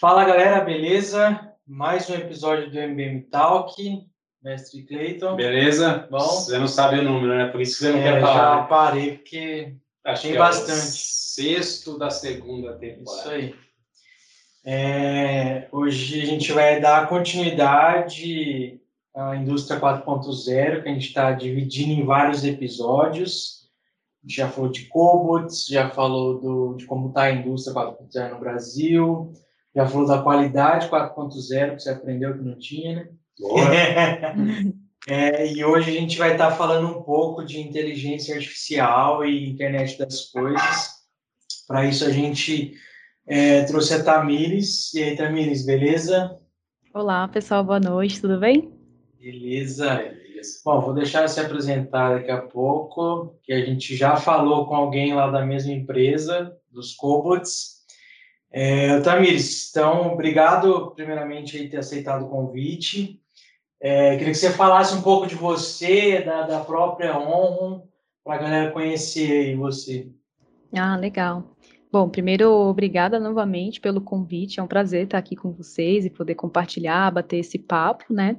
Fala galera, beleza? Mais um episódio do MBM Talk, mestre Cleiton. Beleza? Bom. Você não sabe o número, né? Por isso que você não É, quer já falar. né? parei porque Acho tem que bastante. É o sexto da segunda isso temporada. aí. É, hoje a gente vai dar continuidade à indústria 4.0, que a gente está dividindo em vários episódios. A gente já falou de cobots, já falou do, de como está a indústria 4.0 no Brasil, já falou da qualidade 4.0, que você aprendeu que não tinha, né? Boa. É, e hoje a gente vai estar falando um pouco de inteligência artificial e internet das coisas. Para isso a gente é, trouxe a Tamires. E aí, Tamires, beleza? Olá, pessoal, boa noite, tudo bem? Beleza. Beleza. Bom, vou deixar se apresentar daqui a pouco, que a gente já falou com alguém lá da mesma empresa, dos Cobots. É, Tamires, então, obrigado primeiramente aí ter aceitado o convite. É, queria que você falasse um pouco de você, da, da própria Honro, para a galera conhecer você. Ah, legal. Bom, primeiro, obrigada novamente pelo convite, é um prazer estar aqui com vocês e poder compartilhar, bater esse papo, né?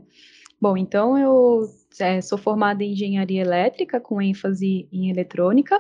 Bom, então eu é, sou formada em engenharia elétrica com ênfase em eletrônica,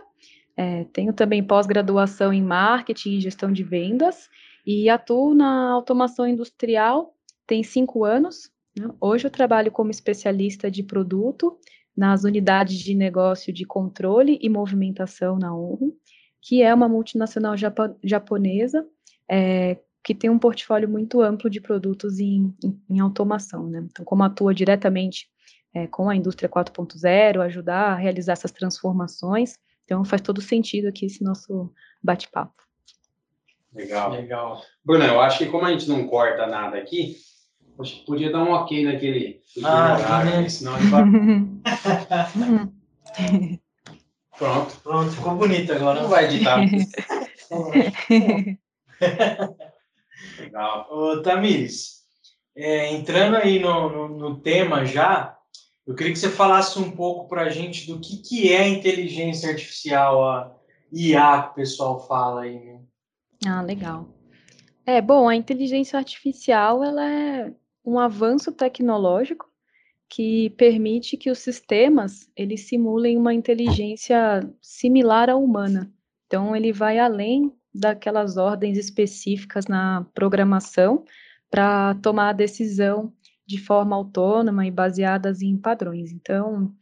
é, tenho também pós-graduação em marketing e gestão de vendas e atuo na automação industrial tem cinco anos. né? Hoje eu trabalho como especialista de produto nas unidades de negócio de controle e movimentação na ONU, que é uma multinacional japonesa é, que tem um portfólio muito amplo de produtos em, em- em automação. Né? Então, como atua diretamente é, com a indústria 4.0, ajudar a realizar essas transformações, então faz todo sentido aqui esse nosso bate-papo. Legal. Legal. Bruno, eu acho que como a gente não corta nada aqui, acho que podia dar um ok naquele, naquele Ah, horário, né? né? senão a gente vai... Pronto. Pronto, ficou bonito agora. Não vai editar. Legal. Ô, Tamires, é, entrando aí no, no, no tema já, eu queria que você falasse um pouco para a gente do que, que é inteligência artificial, a IA que o pessoal fala aí, né? Ah, legal. É, bom, a inteligência artificial, ela é um avanço tecnológico que permite que os sistemas, eles simulem uma inteligência similar à humana. Então, ele vai além daquelas ordens específicas na programação para tomar a decisão de forma autônoma e baseadas em padrões. Então,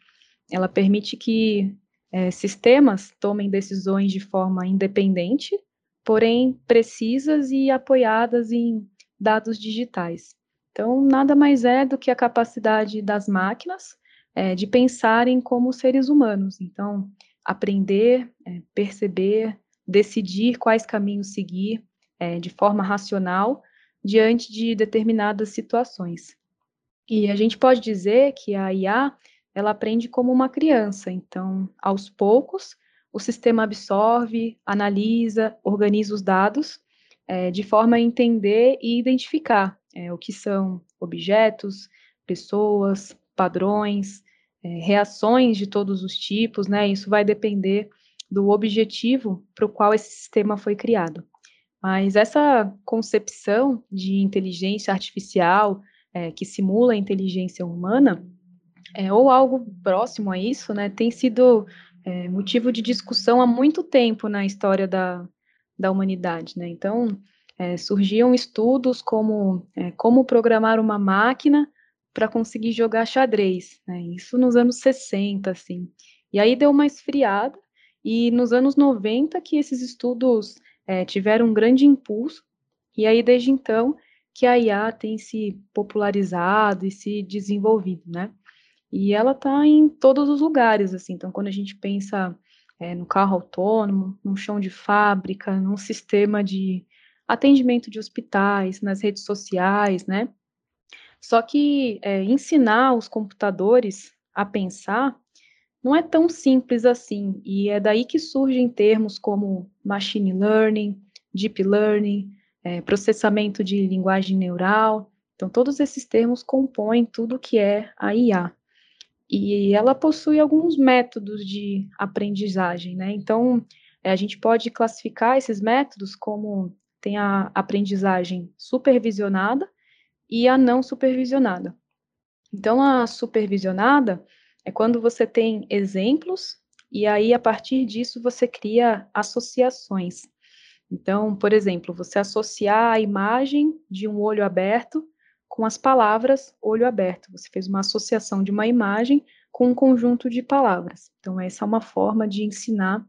ela permite que eh, sistemas tomem decisões de forma independente, porém precisas e apoiadas em dados digitais. Então, nada mais é do que a capacidade das máquinas eh, de pensarem como seres humanos. Então, aprender, eh, perceber, decidir quais caminhos seguir eh, de forma racional diante de determinadas situações. E a gente pode dizer que a IA ela aprende como uma criança. Então, aos poucos, o sistema absorve, analisa, organiza os dados eh, de forma a entender e identificar eh, o que são objetos, pessoas, padrões, eh, reações de todos os tipos, né? Isso vai depender do objetivo para o qual esse sistema foi criado. Mas essa concepção de inteligência artificial eh, que simula a inteligência humana, é, ou algo próximo a isso, né, tem sido é, motivo de discussão há muito tempo na história da, da humanidade, né? Então, é, surgiam estudos como é, como programar uma máquina para conseguir jogar xadrez, né? Isso nos anos 60, assim. E aí deu uma esfriada, e nos anos 90 que esses estudos é, tiveram um grande impulso, e aí desde então que a IA tem se popularizado e se desenvolvido, né? E ela está em todos os lugares, assim. Então, quando a gente pensa é, no carro autônomo, num chão de fábrica, num sistema de atendimento de hospitais, nas redes sociais, né? Só que é, ensinar os computadores a pensar não é tão simples assim. E é daí que surgem termos como machine learning, deep learning, é, processamento de linguagem neural. Então, todos esses termos compõem tudo que é a IA. e ela possui alguns métodos de aprendizagem, né? Então, é, a gente pode classificar esses métodos como tem a aprendizagem supervisionada e a não supervisionada. Então, a supervisionada é quando você tem exemplos e aí, a partir disso, você cria associações. Então, por exemplo, você associar a imagem de um olho aberto com as palavras olho aberto. Você fez uma associação de uma imagem com um conjunto de palavras. Então, essa é uma forma de ensinar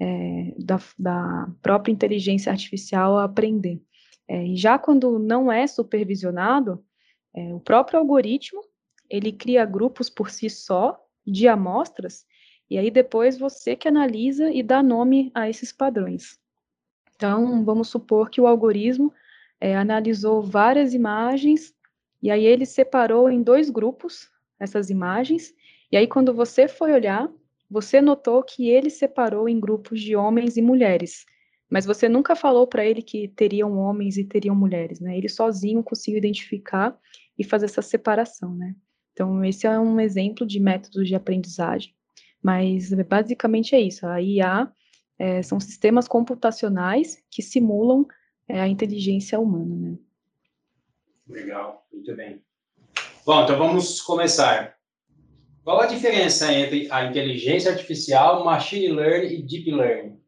é, da, da, própria inteligência artificial a aprender. É, e já quando não é supervisionado, é, o próprio algoritmo ele cria grupos por si só de amostras e aí depois você que analisa e dá nome a esses padrões. Então, vamos supor que o algoritmo é, analisou várias imagens e aí ele separou em dois grupos essas imagens. E aí, quando você foi olhar, você notou que ele separou em grupos de homens e mulheres. Mas você nunca falou para ele que teriam homens e teriam mulheres, né? Ele sozinho conseguiu identificar e fazer essa separação, né? Então, esse é um exemplo de métodos de aprendizagem. Mas basicamente é isso. A IA é, são sistemas computacionais que simulam é, a inteligência humana. Né? Legal, muito bem. Bom, então vamos começar. Qual a diferença entre a inteligência artificial, machine learning e deep learning?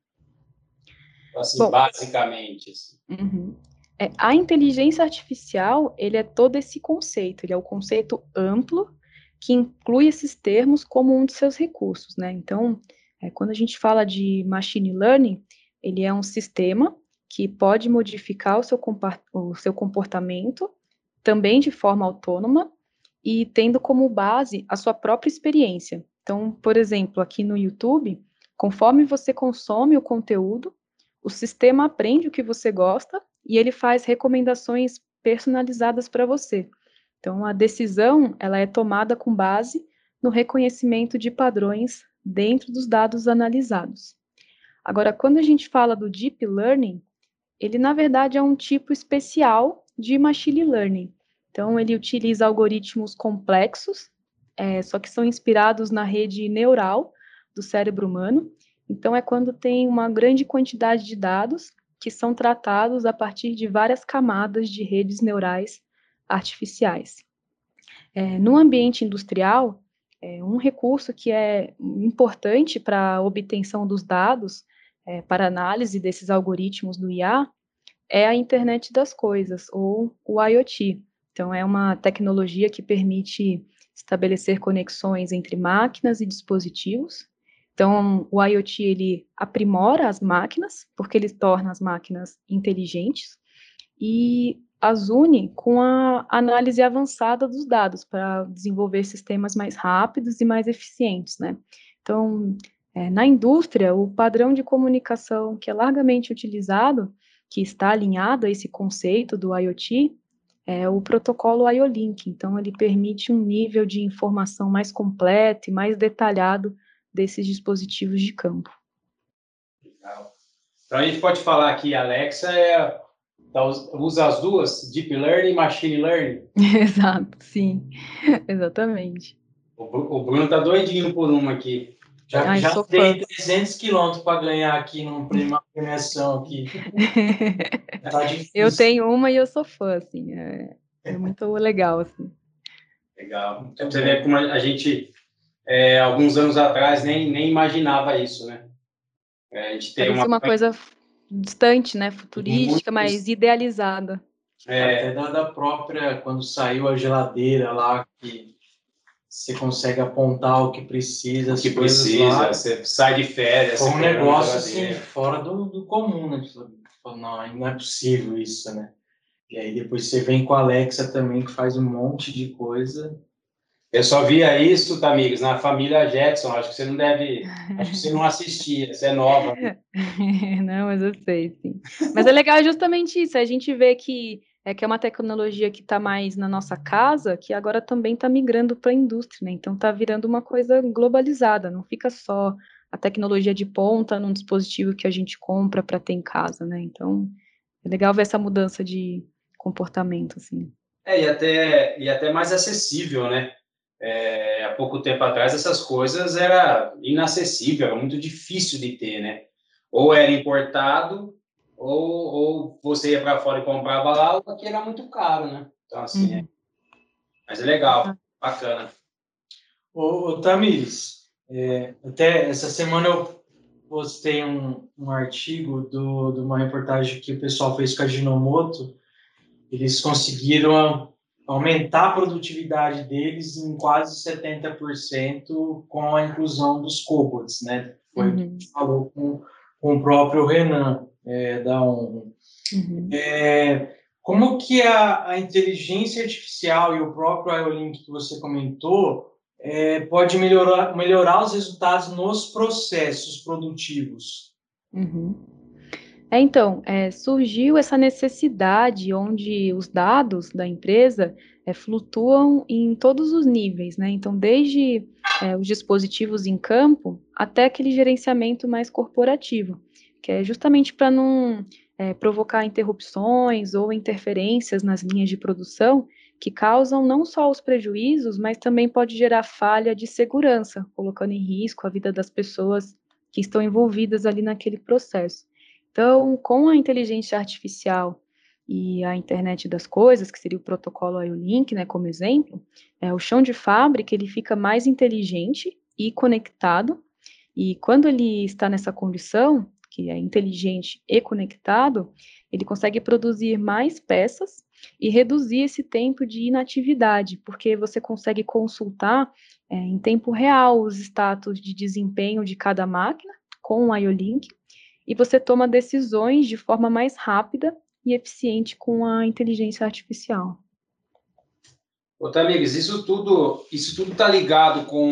Assim, Bom, basicamente. Assim. Uhum. É, a inteligência artificial, ele é todo esse conceito, ele é o conceito amplo que inclui esses termos como um de seus recursos, né? Então, é, quando a gente fala de machine learning, ele é um sistema que pode modificar o seu, o seu comportamento também de forma autônoma e tendo como base a sua própria experiência. Então, por exemplo, aqui no YouTube, conforme você consome o conteúdo, o sistema aprende o que você gosta e ele faz recomendações personalizadas para você. Então, a decisão ela é tomada com base no reconhecimento de padrões dentro dos dados analisados. Agora, quando a gente fala do deep learning, ele na verdade é um tipo especial de machine learning. Então, ele utiliza algoritmos complexos, é, só que são inspirados na rede neural do cérebro humano. Então, é quando tem uma grande quantidade de dados que são tratados a partir de várias camadas de redes neurais artificiais. É, no ambiente industrial, é, um recurso que é importante para a obtenção dos dados, é, para análise desses algoritmos do IA, é a internet das coisas, ou o IoT. Então, é uma tecnologia que permite estabelecer conexões entre máquinas e dispositivos. Então, o IoT ele aprimora as máquinas, porque ele torna as máquinas inteligentes, e as une com a análise avançada dos dados para desenvolver sistemas mais rápidos e mais eficientes, né? Então, é, na indústria, o padrão de comunicação que é largamente utilizado, que está alinhado a esse conceito do IoT, é o protocolo IO-Link. Então, ele permite um nível de informação mais completo e mais detalhado desses dispositivos de campo. Legal. Então, a gente pode falar que Alexa é Tá, usa as duas, Deep Learning e Machine Learning? Exato, sim, exatamente. O, Bruno tá doidinho por uma aqui. Já, Ai, já tem 300 quilômetros para ganhar aqui numa premiação aqui. tá eu tenho uma e eu sou fã, assim, é, é muito legal, assim. Legal. Então, você vê como a gente, é, alguns anos atrás, nem, nem imaginava isso, né? É, a gente tem uma... uma coisa distante, né? Futurística, Muito... mas idealizada. É, até da própria, quando saiu a geladeira lá, que você consegue apontar o que precisa. O que precisa, lá. você sai de férias. Foi um negócio assim, fora do, do comum, né? Não, não é possível isso, né? E aí depois você vem com a Alexa também, que faz um monte de coisa. Eu só via isso, tá, amigos, na família Jetson. Acho que você não deve. Acho que você não assistia, você é nova. não, mas eu sei, sim. Mas é legal justamente isso. A gente vê que é que é uma tecnologia que está mais na nossa casa, que agora também está migrando para a indústria, né? Então está virando uma coisa globalizada, não fica só a tecnologia de ponta num dispositivo que a gente compra para ter em casa, né? Então é legal ver essa mudança de comportamento, assim. É, e até, e até mais acessível, né? É, há pouco tempo atrás, essas coisas era inacessível, era muito difícil de ter, né? Ou era importado, ou, ou você ia para fora e comprava lá, ou aqui era muito caro, né? Então, assim, uhum. é... mas é legal, bacana. Ô, ô Tamires, é, até essa semana eu postei um, um artigo do, de uma reportagem que o pessoal fez com a Ginomoto. Eles conseguiram aumentar a produtividade deles em quase 70% com a inclusão dos cobots, né? Foi uhum. o que a gente uhum. falou com, com o próprio Renan é, da ONU. Uhum. É, como que a, a, inteligência artificial e o próprio IOLink que você comentou é, pode melhorar, melhorar os resultados nos processos produtivos? Uhum. É, então, é, surgiu essa necessidade onde os dados da empresa é, flutuam em todos os níveis, né? Então, desde é, os dispositivos em campo até aquele gerenciamento mais corporativo, que é justamente para não é, provocar interrupções ou interferências nas linhas de produção que causam não só os prejuízos, mas também pode gerar falha de segurança, colocando em risco a vida das pessoas que estão envolvidas ali naquele processo. Então, com a inteligência artificial e a internet das coisas, que seria o protocolo IO-Link, né, como exemplo, é, o chão de fábrica ele fica mais inteligente e conectado, e quando ele está nessa condição, que é inteligente e conectado, ele consegue produzir mais peças e reduzir esse tempo de inatividade, porque você consegue consultar é, em tempo real os status de desempenho de cada máquina com o IO-Link, e você toma decisões de forma mais rápida e eficiente com a inteligência artificial. Ô, Tamires, isso tudo isso tudo está ligado com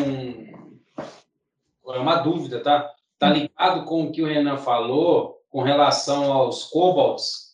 é uma dúvida, tá? Está ligado com o que o Renan falou com relação aos cobalts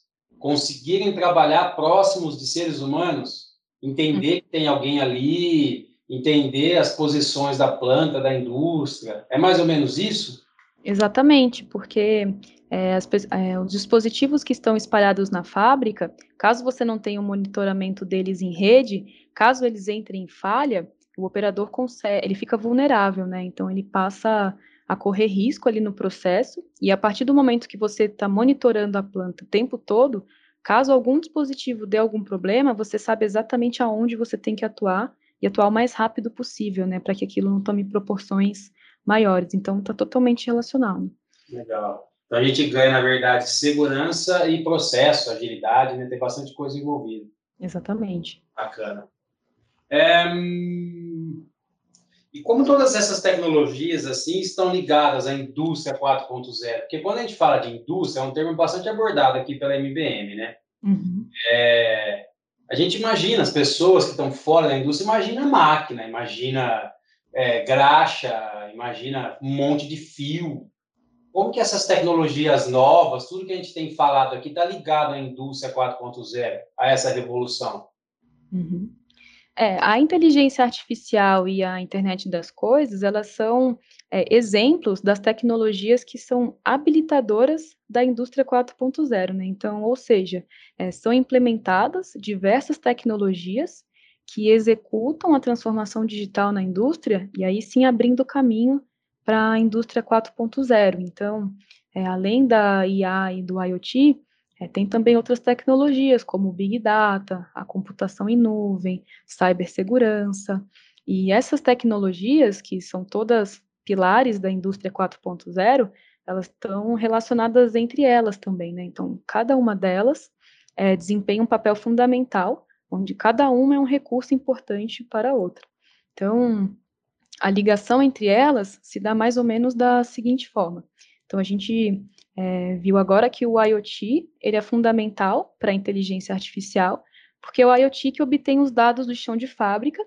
conseguirem trabalhar próximos de seres humanos, entender que tem alguém ali, entender as posições da planta, da indústria. É mais ou menos isso? Exatamente, porque é, as, é, os dispositivos que estão espalhados na fábrica, caso você não tenha um monitoramento deles em rede, caso eles entrem em falha, o operador consegue, ele fica vulnerável, né? Então ele passa a correr risco ali no processo, e a partir do momento que você está monitorando a planta o tempo todo, caso algum dispositivo dê algum problema, você sabe exatamente aonde você tem que atuar e atuar o mais rápido possível, né? Para que aquilo não tome proporções maiores. Então, está totalmente relacionado. Legal. Então, a gente ganha, na verdade, segurança e processo, agilidade, né? Tem bastante coisa envolvida. Exatamente. Bacana. É... E como todas essas tecnologias assim estão ligadas à indústria 4.0? Porque quando a gente fala de indústria, é um termo bastante abordado aqui pela MBM, né? Uhum. É... A gente imagina as pessoas que estão fora da indústria, imagina máquina, imagina é, graxa, imagina um monte de fio. Como que essas tecnologias novas, tudo que a gente tem falado aqui, está ligado à indústria 4.0, a essa revolução? Uhum. É, a inteligência artificial e a internet das coisas, elas são é, exemplos das tecnologias que são habilitadoras da indústria 4.0, né? Então, ou seja, é, são implementadas diversas tecnologias que executam a transformação digital na indústria e aí sim abrindo caminho para a indústria 4.0. Então, é, além da IA e do IoT, é, tem também outras tecnologias como Big Data, a computação em nuvem, cibersegurança. E essas tecnologias, que são todas pilares da indústria 4.0, elas estão relacionadas entre elas também, né? Então, cada uma delas é, desempenha um papel fundamental onde cada uma é um recurso importante para a outra. Então, a ligação entre elas se dá mais ou menos da seguinte forma. Então, a gente é, viu agora que o IoT ele é fundamental para a inteligência artificial, porque é o IoT que obtém os dados do chão de fábrica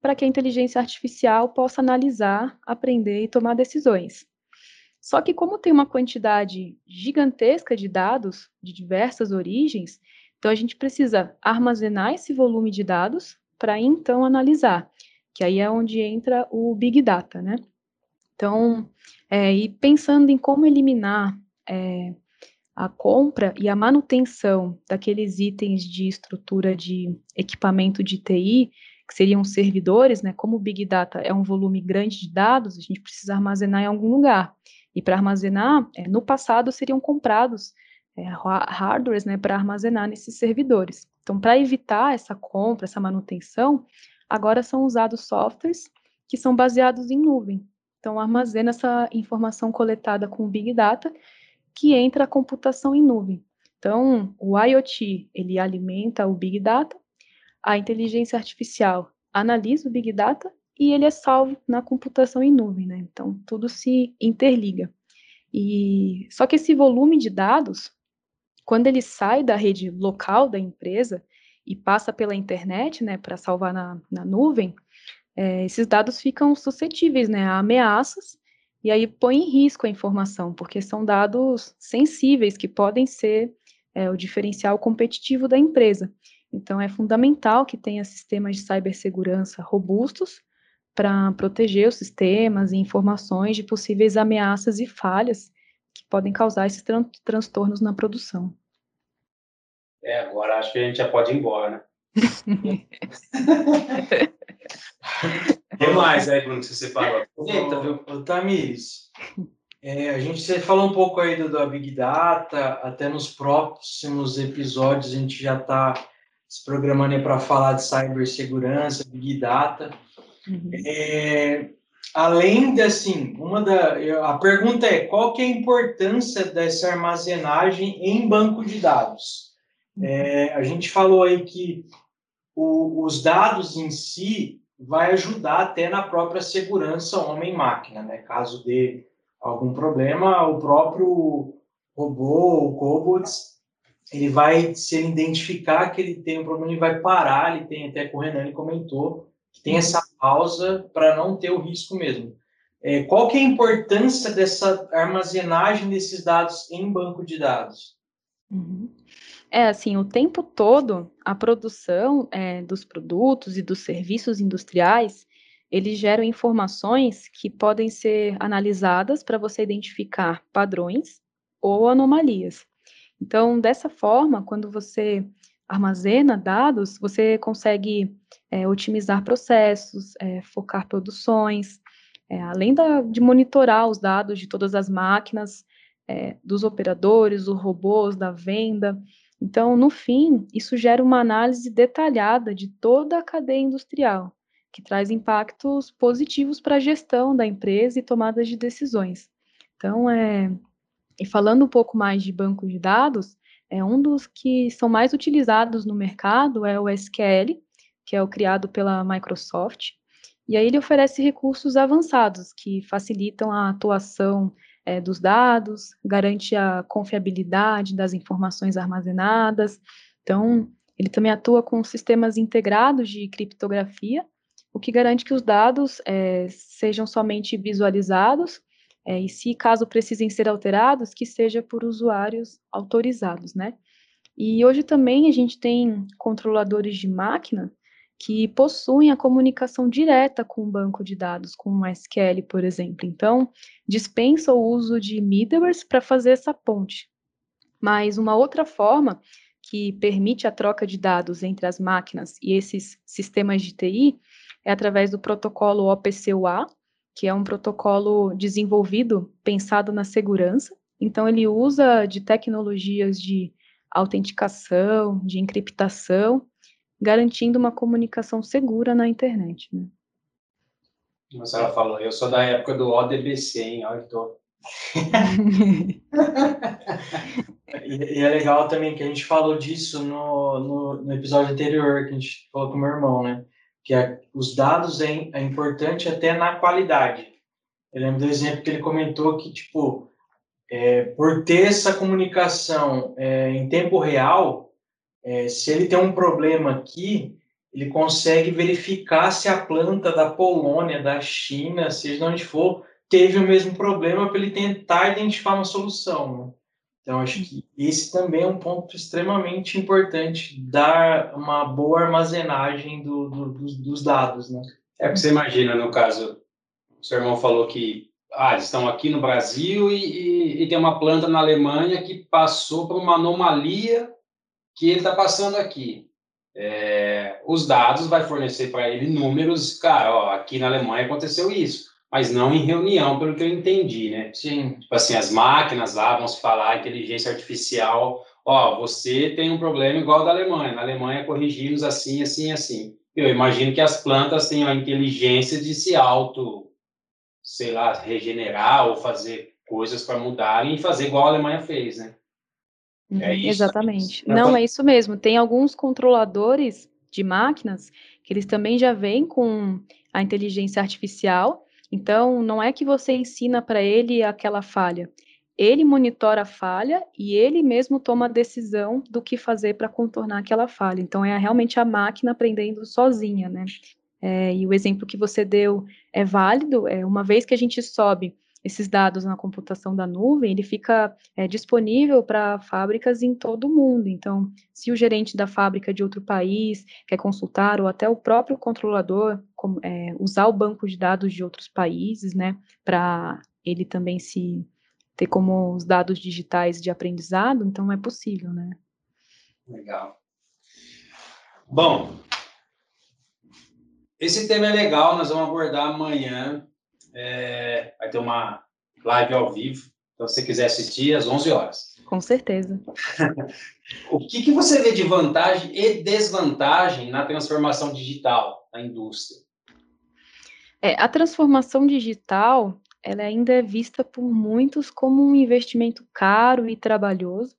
para que a inteligência artificial possa analisar, aprender e tomar decisões. Só que como tem uma quantidade gigantesca de dados de diversas origens, então, a gente precisa armazenar esse volume de dados para então analisar, que aí é onde entra o Big Data, né? Então, é, e pensando em como eliminar é, a compra e a manutenção daqueles itens de estrutura de equipamento de TI, que seriam servidores, né? Como o Big Data é um volume grande de dados, a gente precisa armazenar em algum lugar. E para armazenar, é, no passado seriam comprados é, hardwares né, para armazenar nesses servidores. Então, para evitar essa compra, essa manutenção, agora são usados softwares que são baseados em nuvem. Então, armazena essa informação coletada com Big Data, que entra a computação em nuvem. Então, o IoT, ele alimenta o Big Data, a inteligência artificial analisa o Big Data e ele é salvo na computação em nuvem, né? Então, tudo se interliga. E só que esse volume de dados, quando ele sai da rede local da empresa e passa pela internet, né, para salvar na, na nuvem, é, esses dados ficam suscetíveis, né, a ameaças e aí põe em risco a informação, porque são dados sensíveis que podem ser é, o diferencial competitivo da empresa. Então, é fundamental que tenha sistemas de cibersegurança robustos para proteger os sistemas e informações de possíveis ameaças e falhas que podem causar esses tran transtornos na produção. É, agora acho que a gente já pode ir embora, né? O que mais aí, Bruno, que você separou? Eita, viu? Tamires, é, a gente você falou um pouco aí do, do Big Data, até nos próximos episódios a gente já está se programando para falar de cibersegurança, Big Data. Uhum. É, além de, assim, uma da, a pergunta é, qual que é a importância dessa armazenagem em banco de dados? Uhum. É, a gente falou aí que o, os dados em si vai ajudar até na própria segurança homem-máquina, né? Caso dê algum problema, o próprio robô, o cobots, ele vai, se ele identificar que ele tem um problema, ele vai parar, ele tem até que o Renan comentou, que tem essa pausa para não ter o risco mesmo. É, qual que é a importância dessa armazenagem desses dados em banco de dados? Uhum. É assim, o tempo todo, a produção é, dos produtos e dos serviços industriais, eles geram informações que podem ser analisadas para você identificar padrões ou anomalias. Então, dessa forma, quando você armazena dados, você consegue é, otimizar processos, é, focar produções, é, além da, de monitorar os dados de todas as máquinas, é, dos operadores, dos robôs, da venda. Então, no fim, isso gera uma análise detalhada de toda a cadeia industrial, que traz impactos positivos para a gestão da empresa e tomadas de decisões. Então, é, e falando um pouco mais de banco de dados, é um dos que são mais utilizados no mercado é o SQL, que é o criado pela Microsoft. E aí ele oferece recursos avançados que facilitam a atuação é, dos dados, garante a confiabilidade das informações armazenadas. Então, ele também atua com sistemas integrados de criptografia, o que garante que os dados é, sejam somente visualizados é, e se caso precisem ser alterados, que seja por usuários autorizados, né? E hoje também a gente tem controladores de máquina que possuem a comunicação direta com o banco de dados, com o SQL, por exemplo. Então, dispensa o uso de middlewares para fazer essa ponte. Mas uma outra forma que permite a troca de dados entre as máquinas e esses sistemas de TI é através do protocolo OPC-UA, que é um protocolo desenvolvido pensado na segurança. Então, ele usa de tecnologias de autenticação, de encriptação, garantindo uma comunicação segura na internet. Né? Mas ela falou, eu sou da época do ODBC, hein? Olha, tô... e, e, é legal também que a gente falou disso no, no, no, episódio anterior, que a gente falou com o meu irmão, né? que os dados é, é importante até na qualidade. Eu lembro do exemplo que ele comentou que, tipo, é, por ter essa comunicação é, em tempo real, é, se ele tem um problema aqui, ele consegue verificar se a planta da Polônia, da China, seja de onde for, teve o mesmo problema para ele tentar identificar uma solução. Né? Então, acho que esse também é um ponto extremamente importante, dar uma boa armazenagem do, do, dos, dos, dados, né? É porque você imagina, no caso, o seu irmão falou que ah, eles estão aqui no Brasil e, e, e tem uma planta na Alemanha que passou por uma anomalia que ele está passando aqui. é, os dados, vai fornecer para ele números, cara, ó, aqui na Alemanha aconteceu isso, mas não em reunião, pelo que eu entendi, né? Sim. Tipo assim, as máquinas lá vão se falar, inteligência artificial, ó, você tem um problema igual da Alemanha, na Alemanha corrigimos assim, assim, assim. Eu imagino que as plantas tenham a inteligência de se auto, sei lá, regenerar ou fazer coisas para mudarem e fazer igual a Alemanha fez, né? É uhum, isso. Exatamente. Não, é isso mesmo. Tem alguns controladores de máquinas que eles também já vêm com a inteligência artificial. Então, não é que você ensina para ele aquela falha. Ele monitora a falha e ele mesmo toma a decisão do que fazer para contornar aquela falha. Então, é realmente a máquina aprendendo sozinha, né? É, e o exemplo que você deu é válido. É, uma vez que a gente sobe esses dados na computação da nuvem, ele fica é, disponível para fábricas em todo o mundo. Então, se o gerente da fábrica de outro país quer consultar, ou até o próprio controlador é, usar o banco de dados de outros países, né, para ele também se ter como os dados digitais de aprendizado, então é possível, né? Legal. Bom, esse tema é legal, nós vamos abordar amanhã é, vai ter uma live ao vivo. Então, se você quiser assistir, às 11 horas. Com certeza. o que, que você vê de vantagem e desvantagem na transformação digital da indústria? É, a transformação digital ela ainda é vista por muitos como um investimento caro e trabalhoso,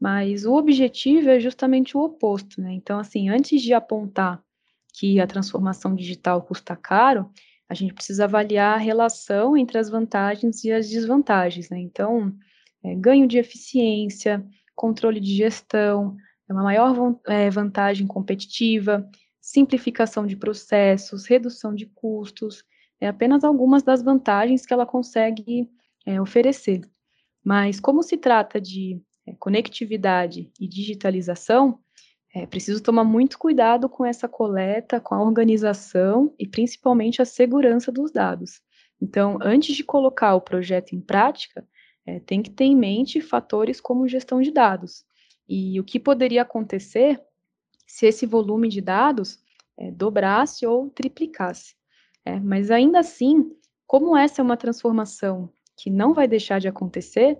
mas o objetivo é justamente o oposto, né? Então, assim, antes de apontar que a transformação digital custa caro, a gente precisa avaliar a relação entre as vantagens e as desvantagens, né? Então, é, ganho de eficiência, controle de gestão, é uma maior é, vantagem competitiva, simplificação de processos, redução de custos, é apenas algumas das vantagens que ela consegue é, oferecer. Mas como se trata de é, conectividade e digitalização, é preciso tomar muito cuidado com essa coleta, com a organização e principalmente a segurança dos dados. Então, antes de colocar o projeto em prática, é, tem que ter em mente fatores como gestão de dados. E o que poderia acontecer se esse volume de dados é, dobrasse ou triplicasse. É, mas ainda assim, como essa é uma transformação que não vai deixar de acontecer,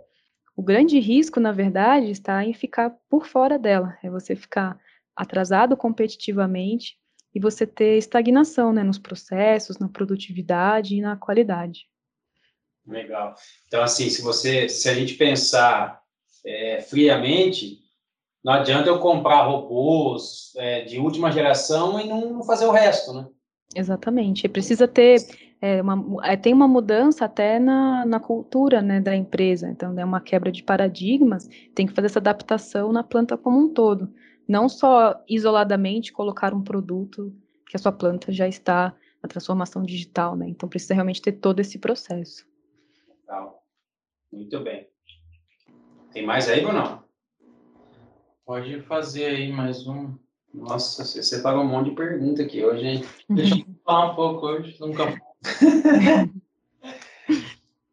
o grande risco, na verdade, está em ficar por fora dela, é você ficar atrasado competitivamente e você ter estagnação né, nos processos, na produtividade e na qualidade. Legal. Então, assim, se você, se a gente pensar é, friamente, não adianta eu comprar robôs é, de última geração e não fazer o resto, né? Exatamente. Precisa ter é, uma, é, tem uma mudança até na, na cultura né, da empresa. Então, é uma quebra de paradigmas. Tem que fazer essa adaptação na planta como um todo. Não só isoladamente colocar um produto que a sua planta já está na transformação digital, né? Então, precisa realmente ter todo esse processo. Legal. Muito bem. Tem mais aí, Bruno? Pode fazer aí mais um. Nossa, você separou um monte de pergunta aqui hoje, hein? Deixa eu falar um pouco hoje, nunca.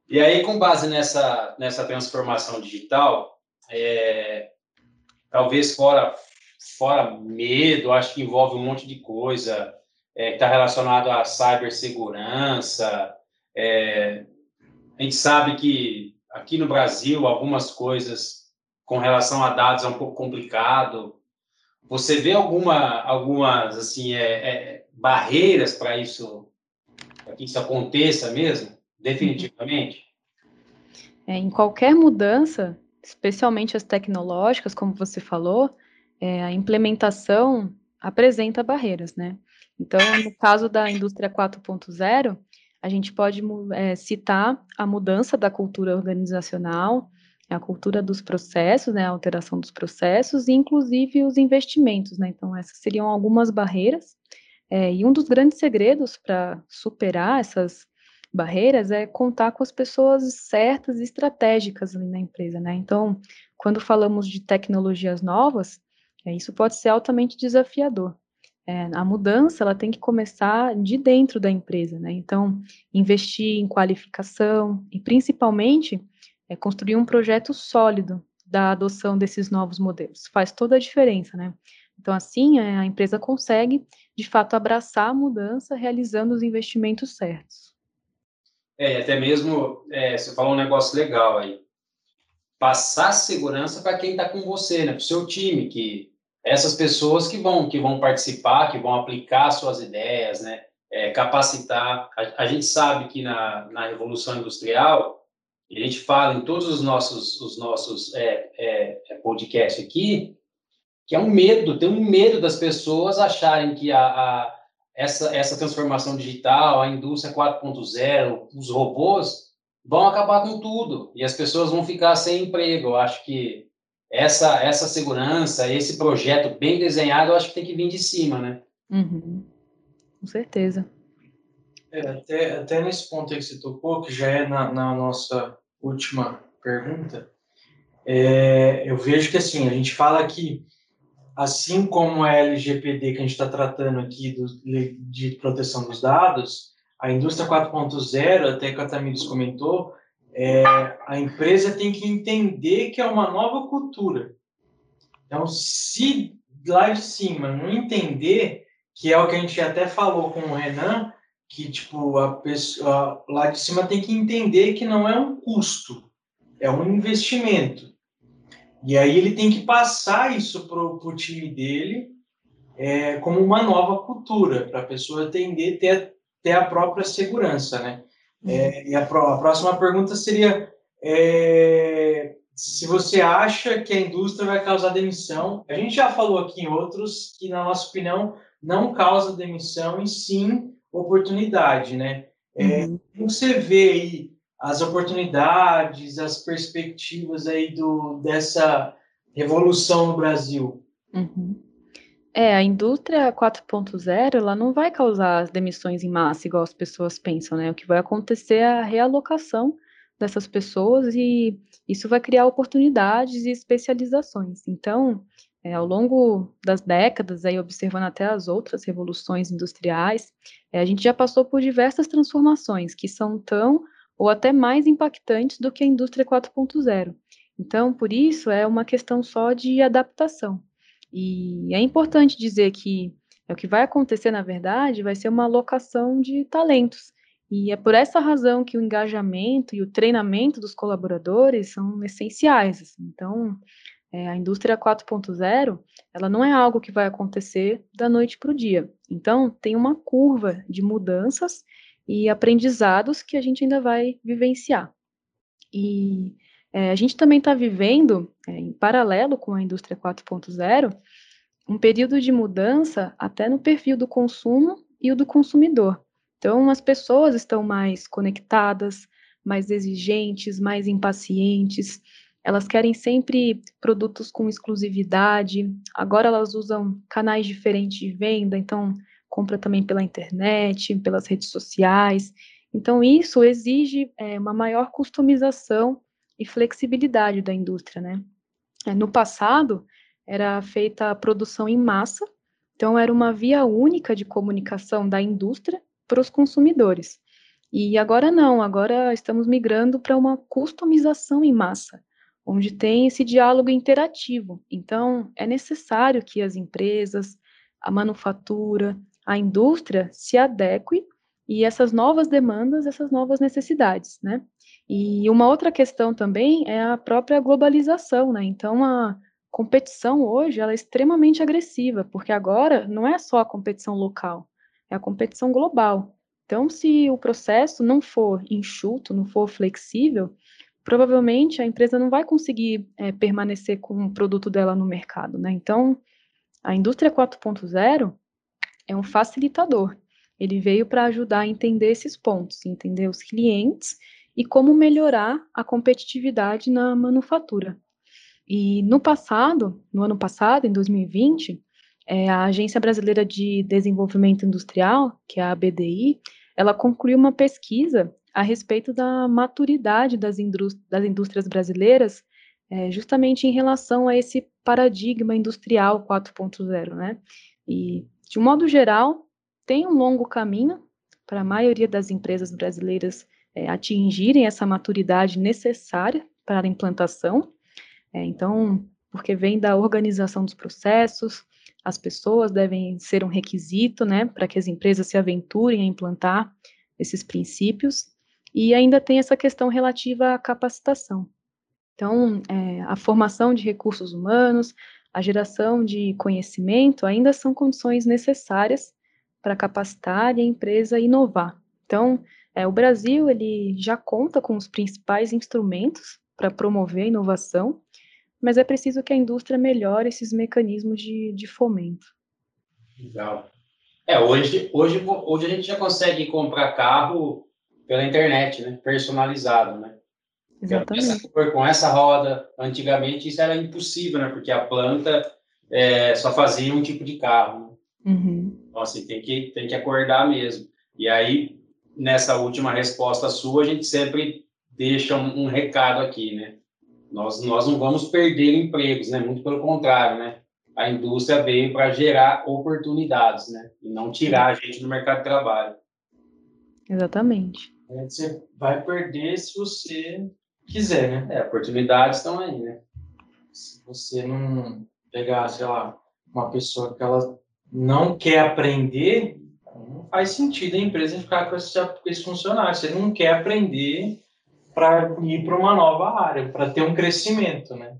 e aí, com base nessa, nessa transformação digital, é, talvez fora, fora medo, acho que envolve um monte de coisa é, que está relacionado à cibersegurança. É, a gente sabe que aqui no Brasil, algumas coisas com relação a dados é um pouco complicado. Você vê alguma, algumas assim, é, é barreiras para isso, isso aconteça mesmo, definitivamente? É, em qualquer mudança, especialmente as tecnológicas, como você falou, é, a implementação apresenta barreiras, né? Então, no caso da indústria 4.0, a gente pode é, citar a mudança da cultura organizacional, a cultura dos processos, né, a alteração dos processos e inclusive os investimentos, né? Então essas seriam algumas barreiras. É, e um dos grandes segredos para superar essas barreiras é contar com as pessoas certas e estratégicas ali na empresa, né? Então, quando falamos de tecnologias novas, é, isso pode ser altamente desafiador. É, a mudança ela tem que começar de dentro da empresa, né? Então, investir em qualificação e principalmente é construir um projeto sólido da adoção desses novos modelos. Faz toda a diferença, né? Então, assim, é, a empresa consegue, de fato, abraçar a mudança realizando os investimentos certos. É, até mesmo, é, você falou um negócio legal aí. Passar segurança para quem está com você, né? Para o seu time, que essas pessoas que vão, que vão participar, que vão aplicar suas ideias, né? É, capacitar. A, a, gente sabe que na, na Revolução Industrial, a gente fala em todos os nossos, os nossos é, é, é podcasts aqui, que é um medo, tem um medo das pessoas acharem que a, a essa, essa transformação digital, a indústria 4.0, os robôs vão acabar com tudo e as pessoas vão ficar sem emprego. Eu acho que essa, essa segurança, esse projeto bem desenhado, eu acho que tem que vir de cima, né? Uhum. Com certeza. É, até, até nesse ponto aí que você tocou, que já é na, na nossa última pergunta, é, eu vejo que assim, a gente fala que assim como a LGPD que a gente está tratando aqui do, de proteção dos dados, a indústria 4.0, até que a Tamires comentou, é, a empresa tem que entender que é uma nova cultura. Então, se lá de cima não entender, que é o que a gente até falou com o Renan, que tipo a pessoa lá de cima tem que entender que não é um custo, é um investimento. E aí ele tem que passar isso para o time dele é, como uma nova cultura, para a pessoa atender, ter, ter a própria segurança, né? É, uhum. e a, a, próxima pergunta seria é, se você acha que a indústria vai causar demissão. A gente já falou aqui em outros que, na nossa opinião, não causa demissão e sim oportunidade, né? É, uhum. Como você vê aí as oportunidades, as perspectivas aí do, dessa revolução no Brasil? Uhum. É, a indústria 4.0, ela não vai causar demissões em massa, igual as pessoas pensam, né? O que vai acontecer é a realocação dessas pessoas e isso vai criar oportunidades e especializações. Então, é, ao longo das décadas, aí observando até as outras revoluções industriais, é, a gente já passou por diversas transformações que são tão ou até mais impactantes do que a indústria 4.0. Então, por isso, é uma questão só de adaptação. E é importante dizer que é o que vai acontecer, na verdade, vai ser uma alocação de talentos. E é por essa razão que o engajamento e o treinamento dos colaboradores são essenciais. Assim. Então, é, a indústria 4.0, ela não é algo que vai acontecer da noite para o dia. Então, tem uma curva de mudanças e aprendizados que a gente ainda vai vivenciar. E é, a gente também está vivendo, é, em paralelo com a indústria 4.0, um período de mudança até no perfil do consumo e o do consumidor. Então, as pessoas estão mais conectadas, mais exigentes, mais impacientes, elas querem sempre produtos com exclusividade, agora elas usam canais diferentes de venda, então compra também pela internet, pelas redes sociais. Então, isso exige é, uma maior customização e flexibilidade da indústria, né? É, no passado, era feita a produção em massa, então era uma via única de comunicação da indústria para os consumidores. E agora não, agora estamos migrando para uma customização em massa, onde tem esse diálogo interativo. Então, é necessário que as empresas, a manufatura, a indústria se adeque e essas novas demandas, essas novas necessidades, né? E uma outra questão também é a própria globalização, né? Então a competição hoje ela é extremamente agressiva, porque agora não é só a competição local, é a competição global. Então, se o processo não for enxuto, não for flexível, provavelmente a empresa não vai conseguir é, permanecer com o produto dela no mercado, né? Então, a indústria 4.0 é um facilitador. Ele veio para ajudar a entender esses pontos, entender os clientes e como melhorar a competitividade na manufatura. E no passado, no ano passado, em 2020, é, a Agência Brasileira de Desenvolvimento Industrial, que é a ABDI, ela concluiu uma pesquisa a respeito da maturidade das, das indústrias brasileiras, é, justamente em relação a esse paradigma industrial 4.0, né? E de um modo geral, tem um longo caminho para a maioria das empresas brasileiras é, atingirem essa maturidade necessária para a implantação. É, então, porque vem da organização dos processos, as pessoas devem ser um requisito, né, para que as empresas se aventurem a implantar esses princípios. E ainda tem essa questão relativa à capacitação. Então, é, a formação de recursos humanos, a geração de conhecimento ainda são condições necessárias para capacitar e a empresa inovar. Então, é, o Brasil ele já conta com os principais instrumentos para promover a inovação, mas é preciso que a indústria melhore esses mecanismos de, de fomento. Legal. É, hoje, hoje, hoje a gente já consegue comprar carro pela internet, né? Personalizado, né? Exatamente. com essa roda, antigamente isso era impossível, né? Porque a planta é, só fazia um tipo de carro. Né? Uhum. Então, assim, tem que, tem que acordar mesmo. E aí, nessa última resposta sua, a gente sempre deixa um, um recado aqui, né? Nós, nós não vamos perder empregos, né? Muito pelo contrário, né? A indústria veio para gerar oportunidades, né? E não tirar a gente do mercado de trabalho. Exatamente. Você vai perder se você quiser, né? É, oportunidades estão aí, né? Se você não pegar, sei lá, uma pessoa que ela não quer aprender, não faz sentido a empresa ficar com esse, com esse funcionário. Você não quer aprender para ir para uma nova área, para ter um crescimento, né?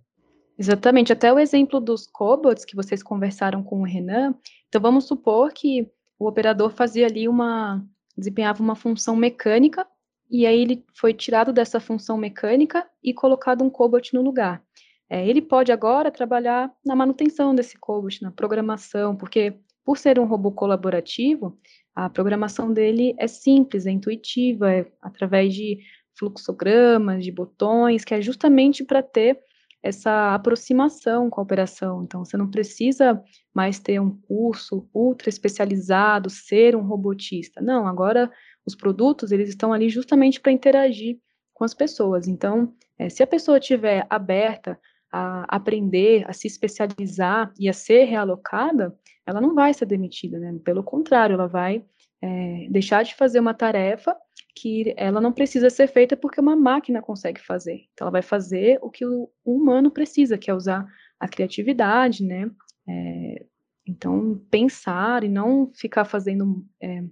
Exatamente. Até o exemplo dos cobots que vocês conversaram com o Renan. Então, vamos supor que o operador fazia ali uma. desempenhava uma função mecânica, e aí ele foi tirado dessa função mecânica e colocado um cobot no lugar. É, ele pode agora trabalhar na manutenção desse cobot, na programação, porque por ser um robô colaborativo, a programação dele é simples, é intuitiva, é através de fluxogramas, de botões, que é justamente para ter essa aproximação com a operação. Então, você não precisa mais ter um curso ultra especializado, ser um robotista. Não, agora os produtos, eles estão ali justamente para interagir com as pessoas. Então, é, se a pessoa estiver aberta a aprender, a se especializar e a ser realocada, ela não vai ser demitida, né? Pelo contrário, ela vai é, deixar de fazer uma tarefa que ela não precisa ser feita porque uma máquina consegue fazer. Então, ela vai fazer o que o humano precisa, que é usar a criatividade, né? É, então, pensar e não ficar fazendo é,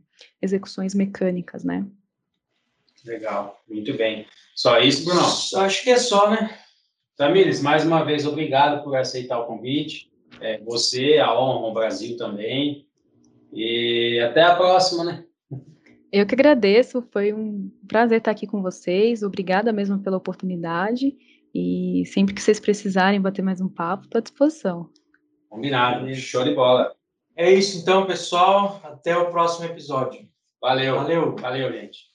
execuções mecânicas, né? Legal, muito bem. Só isso, Bruno? Acho que é só, né? Tamires, mais uma vez, obrigado por aceitar o convite. É, você, a Honra, o Brasil também. E até a próxima, né? Eu que agradeço, foi um prazer estar aqui com vocês. Obrigada mesmo pela oportunidade. E sempre que vocês precisarem bater mais um papo, estou à disposição. Combinado, show de bola. É isso então, pessoal. Até o próximo episódio. Valeu. Valeu. Valeu, gente.